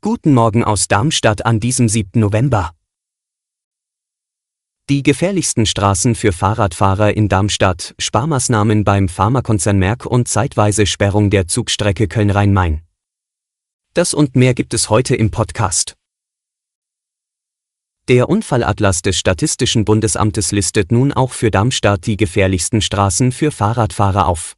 Guten Morgen aus Darmstadt an diesem 7. November. Die gefährlichsten Straßen für Fahrradfahrer in Darmstadt, Sparmaßnahmen beim Pharmakonzern Merck und zeitweise Sperrung der Zugstrecke Köln-Rhein-Main. Das und mehr gibt es heute im Podcast. Der Unfallatlas des Statistischen Bundesamtes listet nun auch für Darmstadt die gefährlichsten Straßen für Fahrradfahrer auf.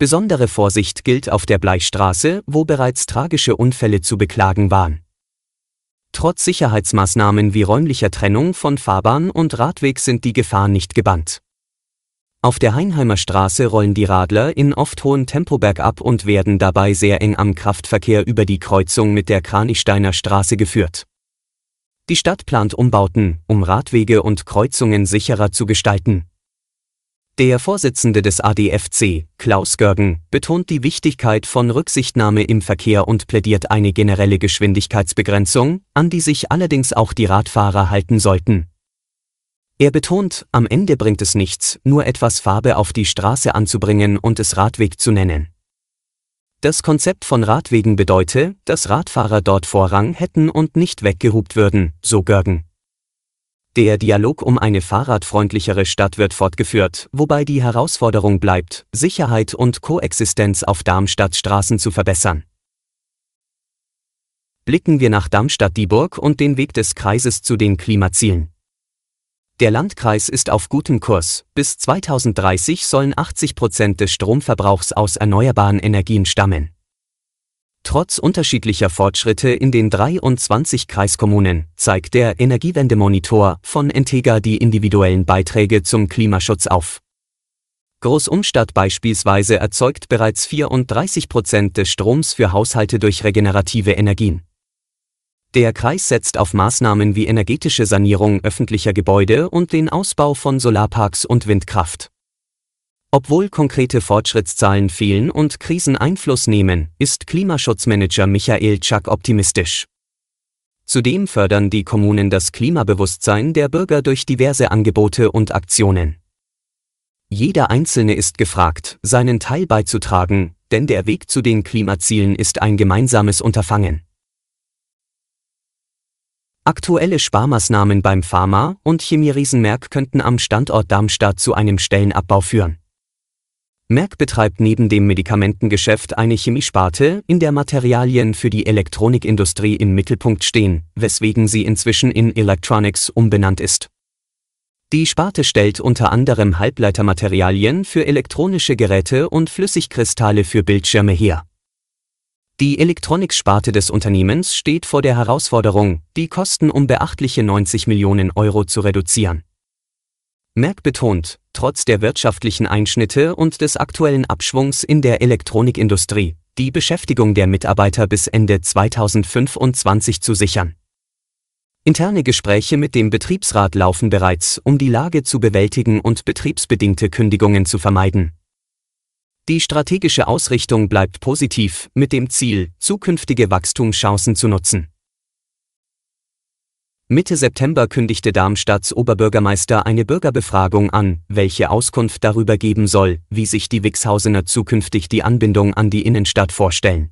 Besondere Vorsicht gilt auf der Bleichstraße, wo bereits tragische Unfälle zu beklagen waren. Trotz Sicherheitsmaßnahmen wie räumlicher Trennung von Fahrbahn und Radweg sind die Gefahren nicht gebannt. Auf der Heinheimer Straße rollen die Radler in oft hohem Tempo bergab und werden dabei sehr eng am Kraftverkehr über die Kreuzung mit der Kranichsteiner Straße geführt. Die Stadt plant Umbauten, um Radwege und Kreuzungen sicherer zu gestalten. Der Vorsitzende des ADFC, Klaus Görgen, betont die Wichtigkeit von Rücksichtnahme im Verkehr und plädiert eine generelle Geschwindigkeitsbegrenzung, an die sich allerdings auch die Radfahrer halten sollten. Er betont, am Ende bringt es nichts, nur etwas Farbe auf die Straße anzubringen und es Radweg zu nennen. Das Konzept von Radwegen bedeute, dass Radfahrer dort Vorrang hätten und nicht weggehupt würden, so Görgen. Der Dialog um eine fahrradfreundlichere Stadt wird fortgeführt, wobei die Herausforderung bleibt, Sicherheit und Koexistenz auf Darmstadt-Straßen zu verbessern. Blicken wir nach Darmstadt-Dieburg und den Weg des Kreises zu den Klimazielen. Der Landkreis ist auf gutem Kurs. Bis 2030 sollen 80 Prozent des Stromverbrauchs aus erneuerbaren Energien stammen. Trotz unterschiedlicher Fortschritte in den 23 Kreiskommunen zeigt der Energiewendemonitor von Entega die individuellen Beiträge zum Klimaschutz auf. Großumstadt beispielsweise erzeugt bereits 34 Prozent des Stroms für Haushalte durch regenerative Energien. Der Kreis setzt auf Maßnahmen wie energetische Sanierung öffentlicher Gebäude und den Ausbau von Solarparks und Windkraft. Obwohl konkrete Fortschrittszahlen fehlen und Krisen Einfluss nehmen, ist Klimaschutzmanager Michael Czak optimistisch. Zudem fördern die Kommunen das Klimabewusstsein der Bürger durch diverse Angebote und Aktionen. Jeder Einzelne ist gefragt, seinen Teil beizutragen, denn der Weg zu den Klimazielen ist ein gemeinsames Unterfangen. Aktuelle Sparmaßnahmen beim Pharma- und Chemieriesen Merck könnten am Standort Darmstadt zu einem Stellenabbau führen. Merck betreibt neben dem Medikamentengeschäft eine Chemiesparte, in der Materialien für die Elektronikindustrie im Mittelpunkt stehen, weswegen sie inzwischen in Electronics umbenannt ist. Die Sparte stellt unter anderem Halbleitermaterialien für elektronische Geräte und Flüssigkristalle für Bildschirme her. Die Elektroniksparte des Unternehmens steht vor der Herausforderung, die Kosten um beachtliche 90 Millionen Euro zu reduzieren. Merck betont, trotz der wirtschaftlichen Einschnitte und des aktuellen Abschwungs in der Elektronikindustrie, die Beschäftigung der Mitarbeiter bis Ende 2025 zu sichern. Interne Gespräche mit dem Betriebsrat laufen bereits, um die Lage zu bewältigen und betriebsbedingte Kündigungen zu vermeiden. Die strategische Ausrichtung bleibt positiv, mit dem Ziel, zukünftige Wachstumschancen zu nutzen. Mitte September kündigte Darmstadts Oberbürgermeister eine Bürgerbefragung an, welche Auskunft darüber geben soll, wie sich die Wixhausener zukünftig die Anbindung an die Innenstadt vorstellen.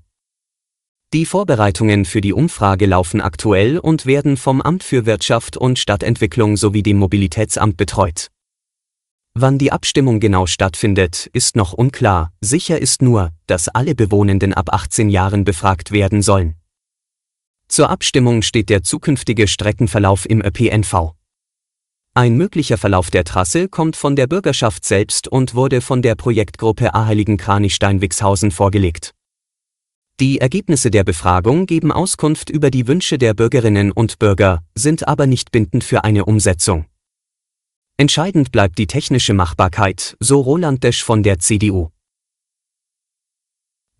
Die Vorbereitungen für die Umfrage laufen aktuell und werden vom Amt für Wirtschaft und Stadtentwicklung sowie dem Mobilitätsamt betreut. Wann die Abstimmung genau stattfindet, ist noch unklar, sicher ist nur, dass alle Bewohnenden ab 18 Jahren befragt werden sollen. Zur Abstimmung steht der zukünftige Streckenverlauf im ÖPNV. Ein möglicher Verlauf der Trasse kommt von der Bürgerschaft selbst und wurde von der Projektgruppe Aheiligen Kranichstein-Wixhausen vorgelegt. Die Ergebnisse der Befragung geben Auskunft über die Wünsche der Bürgerinnen und Bürger, sind aber nicht bindend für eine Umsetzung. Entscheidend bleibt die technische Machbarkeit, so Roland Desch von der CDU.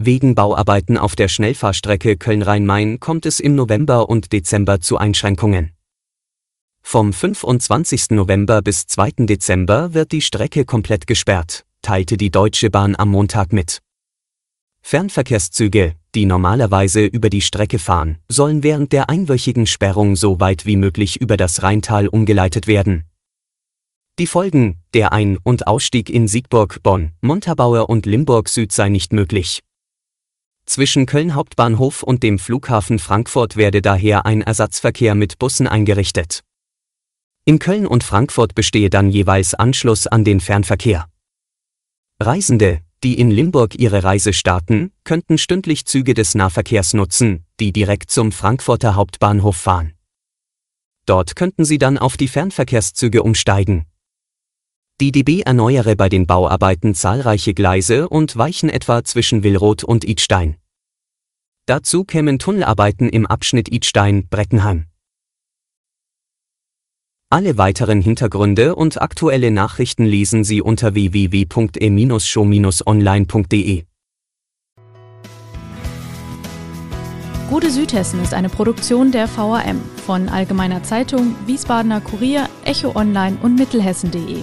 Wegen Bauarbeiten auf der Schnellfahrstrecke Köln-Rhein-Main kommt es im November und Dezember zu Einschränkungen. Vom 25. November bis 2. Dezember wird die Strecke komplett gesperrt, teilte die Deutsche Bahn am Montag mit. Fernverkehrszüge, die normalerweise über die Strecke fahren, sollen während der einwöchigen Sperrung so weit wie möglich über das Rheintal umgeleitet werden. Die Folgen, der Ein- und Ausstieg in Siegburg, Bonn, Montabaur und Limburg Süd sei nicht möglich. Zwischen Köln Hauptbahnhof und dem Flughafen Frankfurt werde daher ein Ersatzverkehr mit Bussen eingerichtet. In Köln und Frankfurt bestehe dann jeweils Anschluss an den Fernverkehr. Reisende, die in Limburg ihre Reise starten, könnten stündlich Züge des Nahverkehrs nutzen, die direkt zum Frankfurter Hauptbahnhof fahren. Dort könnten sie dann auf die Fernverkehrszüge umsteigen. Die DB erneuere bei den Bauarbeiten zahlreiche Gleise und Weichen etwa zwischen Willroth und Idstein. Dazu kämen Tunnelarbeiten im Abschnitt Idstein-Breckenheim. Alle weiteren Hintergründe und aktuelle Nachrichten lesen Sie unter www.e-show-online.de. Gute Südhessen ist eine Produktion der VAM von Allgemeiner Zeitung, Wiesbadener Kurier, Echo Online und Mittelhessen.de.